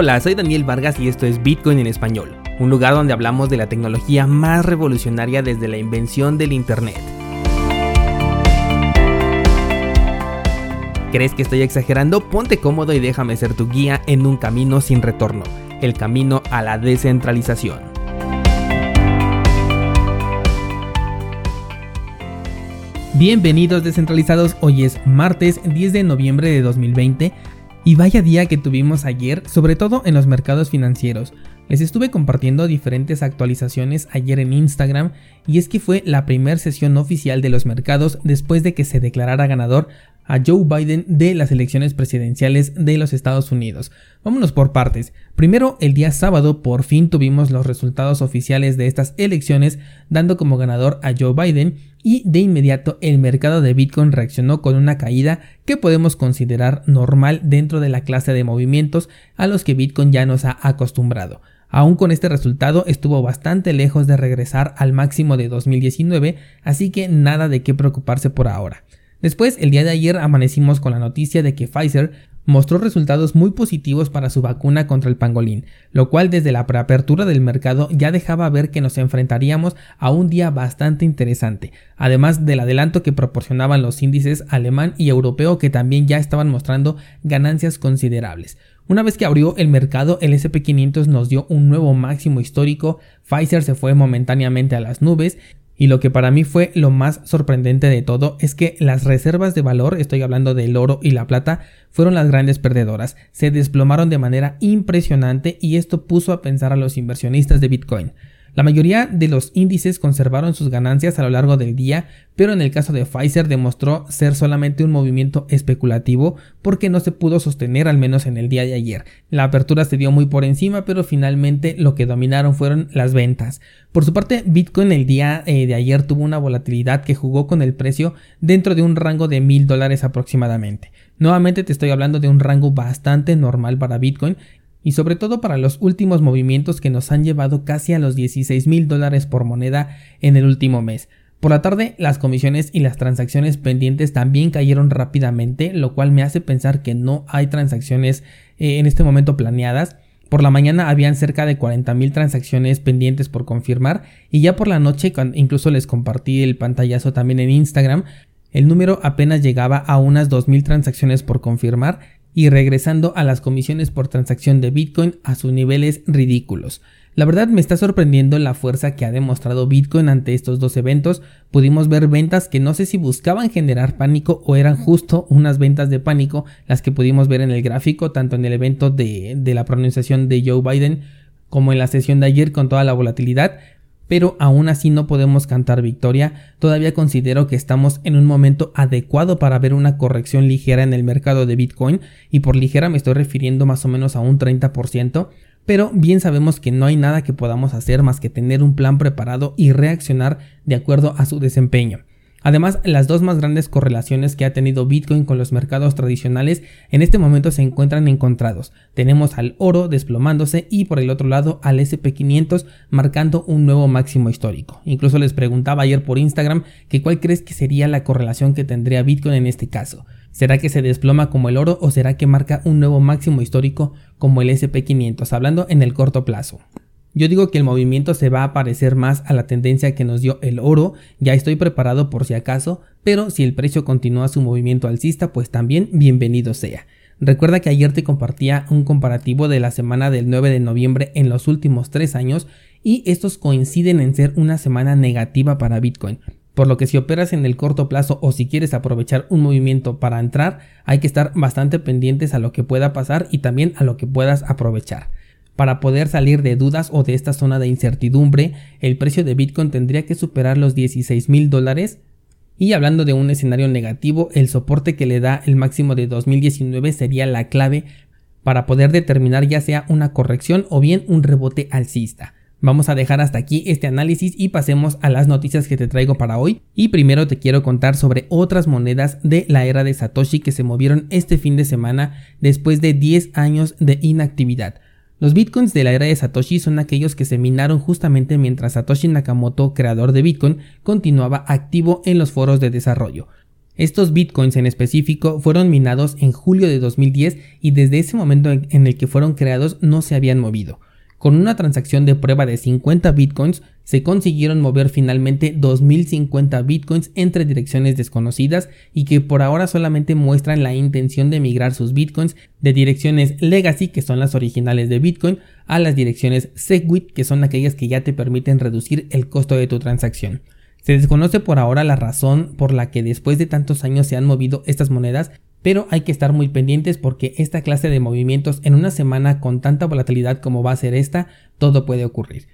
Hola, soy Daniel Vargas y esto es Bitcoin en español, un lugar donde hablamos de la tecnología más revolucionaria desde la invención del Internet. ¿Crees que estoy exagerando? Ponte cómodo y déjame ser tu guía en un camino sin retorno, el camino a la descentralización. Bienvenidos descentralizados, hoy es martes 10 de noviembre de 2020 y vaya día que tuvimos ayer, sobre todo en los mercados financieros. Les estuve compartiendo diferentes actualizaciones ayer en Instagram y es que fue la primera sesión oficial de los mercados después de que se declarara ganador a Joe Biden de las elecciones presidenciales de los Estados Unidos. Vámonos por partes. Primero, el día sábado por fin tuvimos los resultados oficiales de estas elecciones, dando como ganador a Joe Biden y de inmediato el mercado de Bitcoin reaccionó con una caída que podemos considerar normal dentro de la clase de movimientos a los que Bitcoin ya nos ha acostumbrado. Aún con este resultado estuvo bastante lejos de regresar al máximo de 2019, así que nada de qué preocuparse por ahora. Después, el día de ayer amanecimos con la noticia de que Pfizer mostró resultados muy positivos para su vacuna contra el pangolín, lo cual desde la preapertura del mercado ya dejaba ver que nos enfrentaríamos a un día bastante interesante, además del adelanto que proporcionaban los índices alemán y europeo que también ya estaban mostrando ganancias considerables. Una vez que abrió el mercado, el SP500 nos dio un nuevo máximo histórico, Pfizer se fue momentáneamente a las nubes y lo que para mí fue lo más sorprendente de todo es que las reservas de valor, estoy hablando del oro y la plata, fueron las grandes perdedoras. Se desplomaron de manera impresionante y esto puso a pensar a los inversionistas de Bitcoin. La mayoría de los índices conservaron sus ganancias a lo largo del día, pero en el caso de Pfizer demostró ser solamente un movimiento especulativo porque no se pudo sostener al menos en el día de ayer. La apertura se dio muy por encima, pero finalmente lo que dominaron fueron las ventas. Por su parte, Bitcoin el día eh, de ayer tuvo una volatilidad que jugó con el precio dentro de un rango de mil dólares aproximadamente. Nuevamente te estoy hablando de un rango bastante normal para Bitcoin y sobre todo para los últimos movimientos que nos han llevado casi a los 16 mil dólares por moneda en el último mes. Por la tarde, las comisiones y las transacciones pendientes también cayeron rápidamente, lo cual me hace pensar que no hay transacciones eh, en este momento planeadas. Por la mañana habían cerca de 40.000 transacciones pendientes por confirmar y ya por la noche, incluso les compartí el pantallazo también en Instagram, el número apenas llegaba a unas 2.000 transacciones por confirmar y regresando a las comisiones por transacción de Bitcoin a sus niveles ridículos. La verdad me está sorprendiendo la fuerza que ha demostrado Bitcoin ante estos dos eventos. Pudimos ver ventas que no sé si buscaban generar pánico o eran justo unas ventas de pánico las que pudimos ver en el gráfico, tanto en el evento de, de la pronunciación de Joe Biden como en la sesión de ayer con toda la volatilidad pero aún así no podemos cantar victoria, todavía considero que estamos en un momento adecuado para ver una corrección ligera en el mercado de Bitcoin, y por ligera me estoy refiriendo más o menos a un 30%, pero bien sabemos que no hay nada que podamos hacer más que tener un plan preparado y reaccionar de acuerdo a su desempeño. Además, las dos más grandes correlaciones que ha tenido Bitcoin con los mercados tradicionales en este momento se encuentran encontrados. Tenemos al oro desplomándose y por el otro lado al SP500 marcando un nuevo máximo histórico. Incluso les preguntaba ayer por Instagram que cuál crees que sería la correlación que tendría Bitcoin en este caso. ¿Será que se desploma como el oro o será que marca un nuevo máximo histórico como el SP500? Hablando en el corto plazo. Yo digo que el movimiento se va a parecer más a la tendencia que nos dio el oro, ya estoy preparado por si acaso, pero si el precio continúa su movimiento alcista, pues también bienvenido sea. Recuerda que ayer te compartía un comparativo de la semana del 9 de noviembre en los últimos tres años y estos coinciden en ser una semana negativa para Bitcoin. Por lo que si operas en el corto plazo o si quieres aprovechar un movimiento para entrar, hay que estar bastante pendientes a lo que pueda pasar y también a lo que puedas aprovechar. Para poder salir de dudas o de esta zona de incertidumbre, el precio de Bitcoin tendría que superar los 16 mil dólares. Y hablando de un escenario negativo, el soporte que le da el máximo de 2019 sería la clave para poder determinar ya sea una corrección o bien un rebote alcista. Vamos a dejar hasta aquí este análisis y pasemos a las noticias que te traigo para hoy. Y primero te quiero contar sobre otras monedas de la era de Satoshi que se movieron este fin de semana después de 10 años de inactividad. Los bitcoins de la era de Satoshi son aquellos que se minaron justamente mientras Satoshi Nakamoto, creador de Bitcoin, continuaba activo en los foros de desarrollo. Estos bitcoins en específico fueron minados en julio de 2010 y desde ese momento en el que fueron creados no se habían movido. Con una transacción de prueba de 50 bitcoins, se consiguieron mover finalmente 2050 bitcoins entre direcciones desconocidas y que por ahora solamente muestran la intención de migrar sus bitcoins de direcciones legacy, que son las originales de bitcoin, a las direcciones segwit, que son aquellas que ya te permiten reducir el costo de tu transacción. Se desconoce por ahora la razón por la que después de tantos años se han movido estas monedas, pero hay que estar muy pendientes porque esta clase de movimientos en una semana con tanta volatilidad como va a ser esta, todo puede ocurrir.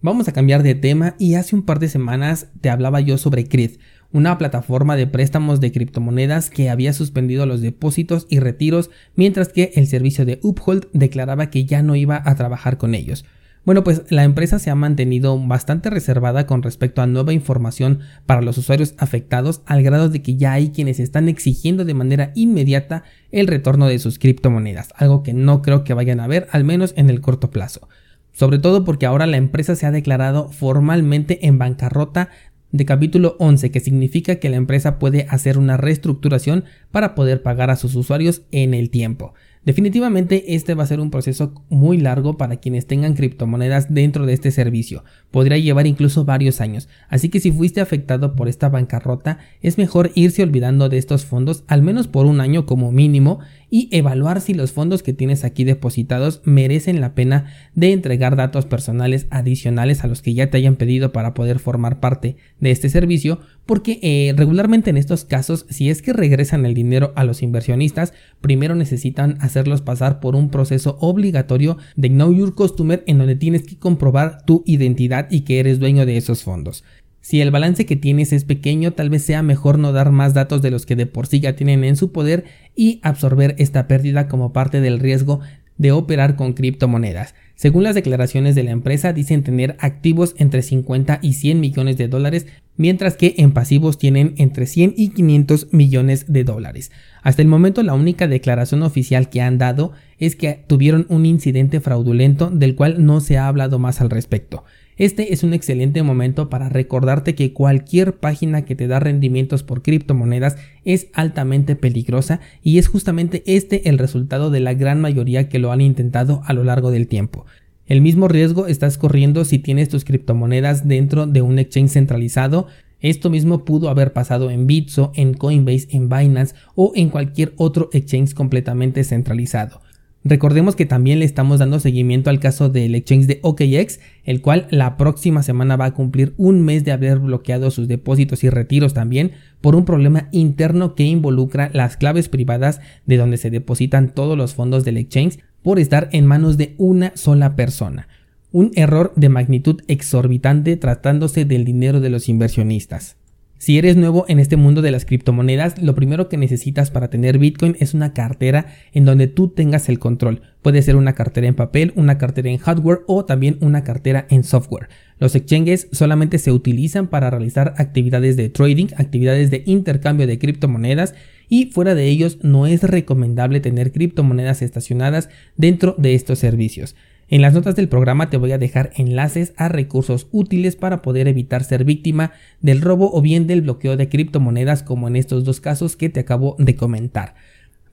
Vamos a cambiar de tema y hace un par de semanas te hablaba yo sobre CRID, una plataforma de préstamos de criptomonedas que había suspendido los depósitos y retiros mientras que el servicio de Uphold declaraba que ya no iba a trabajar con ellos. Bueno, pues la empresa se ha mantenido bastante reservada con respecto a nueva información para los usuarios afectados al grado de que ya hay quienes están exigiendo de manera inmediata el retorno de sus criptomonedas, algo que no creo que vayan a ver al menos en el corto plazo. Sobre todo porque ahora la empresa se ha declarado formalmente en bancarrota de capítulo 11, que significa que la empresa puede hacer una reestructuración para poder pagar a sus usuarios en el tiempo. Definitivamente este va a ser un proceso muy largo para quienes tengan criptomonedas dentro de este servicio. Podría llevar incluso varios años. Así que si fuiste afectado por esta bancarrota, es mejor irse olvidando de estos fondos al menos por un año como mínimo y evaluar si los fondos que tienes aquí depositados merecen la pena de entregar datos personales adicionales a los que ya te hayan pedido para poder formar parte de este servicio porque eh, regularmente en estos casos si es que regresan el dinero a los inversionistas primero necesitan hacerlos pasar por un proceso obligatorio de Know Your Customer en donde tienes que comprobar tu identidad y que eres dueño de esos fondos. Si el balance que tienes es pequeño, tal vez sea mejor no dar más datos de los que de por sí ya tienen en su poder y absorber esta pérdida como parte del riesgo de operar con criptomonedas. Según las declaraciones de la empresa, dicen tener activos entre 50 y 100 millones de dólares, mientras que en pasivos tienen entre 100 y 500 millones de dólares. Hasta el momento la única declaración oficial que han dado es que tuvieron un incidente fraudulento del cual no se ha hablado más al respecto. Este es un excelente momento para recordarte que cualquier página que te da rendimientos por criptomonedas es altamente peligrosa y es justamente este el resultado de la gran mayoría que lo han intentado a lo largo del tiempo. El mismo riesgo estás corriendo si tienes tus criptomonedas dentro de un exchange centralizado. Esto mismo pudo haber pasado en Bitso, en Coinbase, en Binance o en cualquier otro exchange completamente centralizado. Recordemos que también le estamos dando seguimiento al caso del exchange de OKX, el cual la próxima semana va a cumplir un mes de haber bloqueado sus depósitos y retiros también por un problema interno que involucra las claves privadas de donde se depositan todos los fondos del exchange por estar en manos de una sola persona. Un error de magnitud exorbitante tratándose del dinero de los inversionistas. Si eres nuevo en este mundo de las criptomonedas, lo primero que necesitas para tener Bitcoin es una cartera en donde tú tengas el control. Puede ser una cartera en papel, una cartera en hardware o también una cartera en software. Los exchanges solamente se utilizan para realizar actividades de trading, actividades de intercambio de criptomonedas y fuera de ellos no es recomendable tener criptomonedas estacionadas dentro de estos servicios. En las notas del programa te voy a dejar enlaces a recursos útiles para poder evitar ser víctima del robo o bien del bloqueo de criptomonedas como en estos dos casos que te acabo de comentar.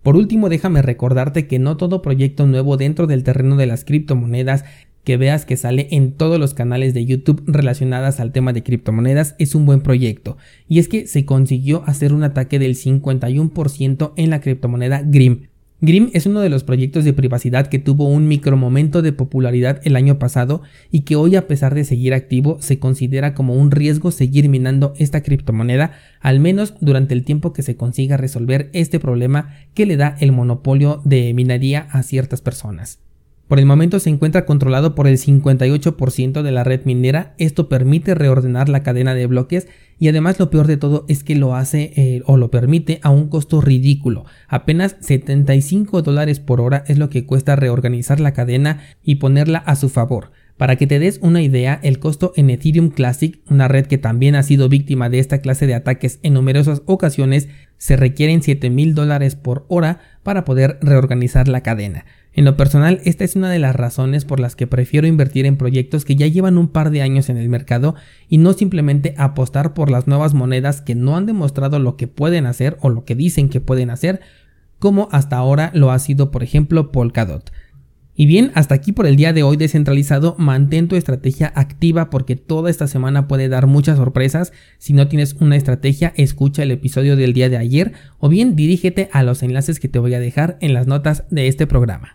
Por último, déjame recordarte que no todo proyecto nuevo dentro del terreno de las criptomonedas que veas que sale en todos los canales de YouTube relacionadas al tema de criptomonedas es un buen proyecto. Y es que se consiguió hacer un ataque del 51% en la criptomoneda Grim. Grim es uno de los proyectos de privacidad que tuvo un micromomento de popularidad el año pasado y que hoy a pesar de seguir activo se considera como un riesgo seguir minando esta criptomoneda, al menos durante el tiempo que se consiga resolver este problema que le da el monopolio de minería a ciertas personas. Por el momento se encuentra controlado por el 58% de la red minera, esto permite reordenar la cadena de bloques y además lo peor de todo es que lo hace eh, o lo permite a un costo ridículo, apenas 75 dólares por hora es lo que cuesta reorganizar la cadena y ponerla a su favor. Para que te des una idea, el costo en Ethereum Classic, una red que también ha sido víctima de esta clase de ataques en numerosas ocasiones, se requieren 7 mil dólares por hora para poder reorganizar la cadena. En lo personal, esta es una de las razones por las que prefiero invertir en proyectos que ya llevan un par de años en el mercado y no simplemente apostar por las nuevas monedas que no han demostrado lo que pueden hacer o lo que dicen que pueden hacer, como hasta ahora lo ha sido por ejemplo Polkadot. Y bien, hasta aquí por el día de hoy descentralizado, mantén tu estrategia activa porque toda esta semana puede dar muchas sorpresas. Si no tienes una estrategia, escucha el episodio del día de ayer o bien dirígete a los enlaces que te voy a dejar en las notas de este programa.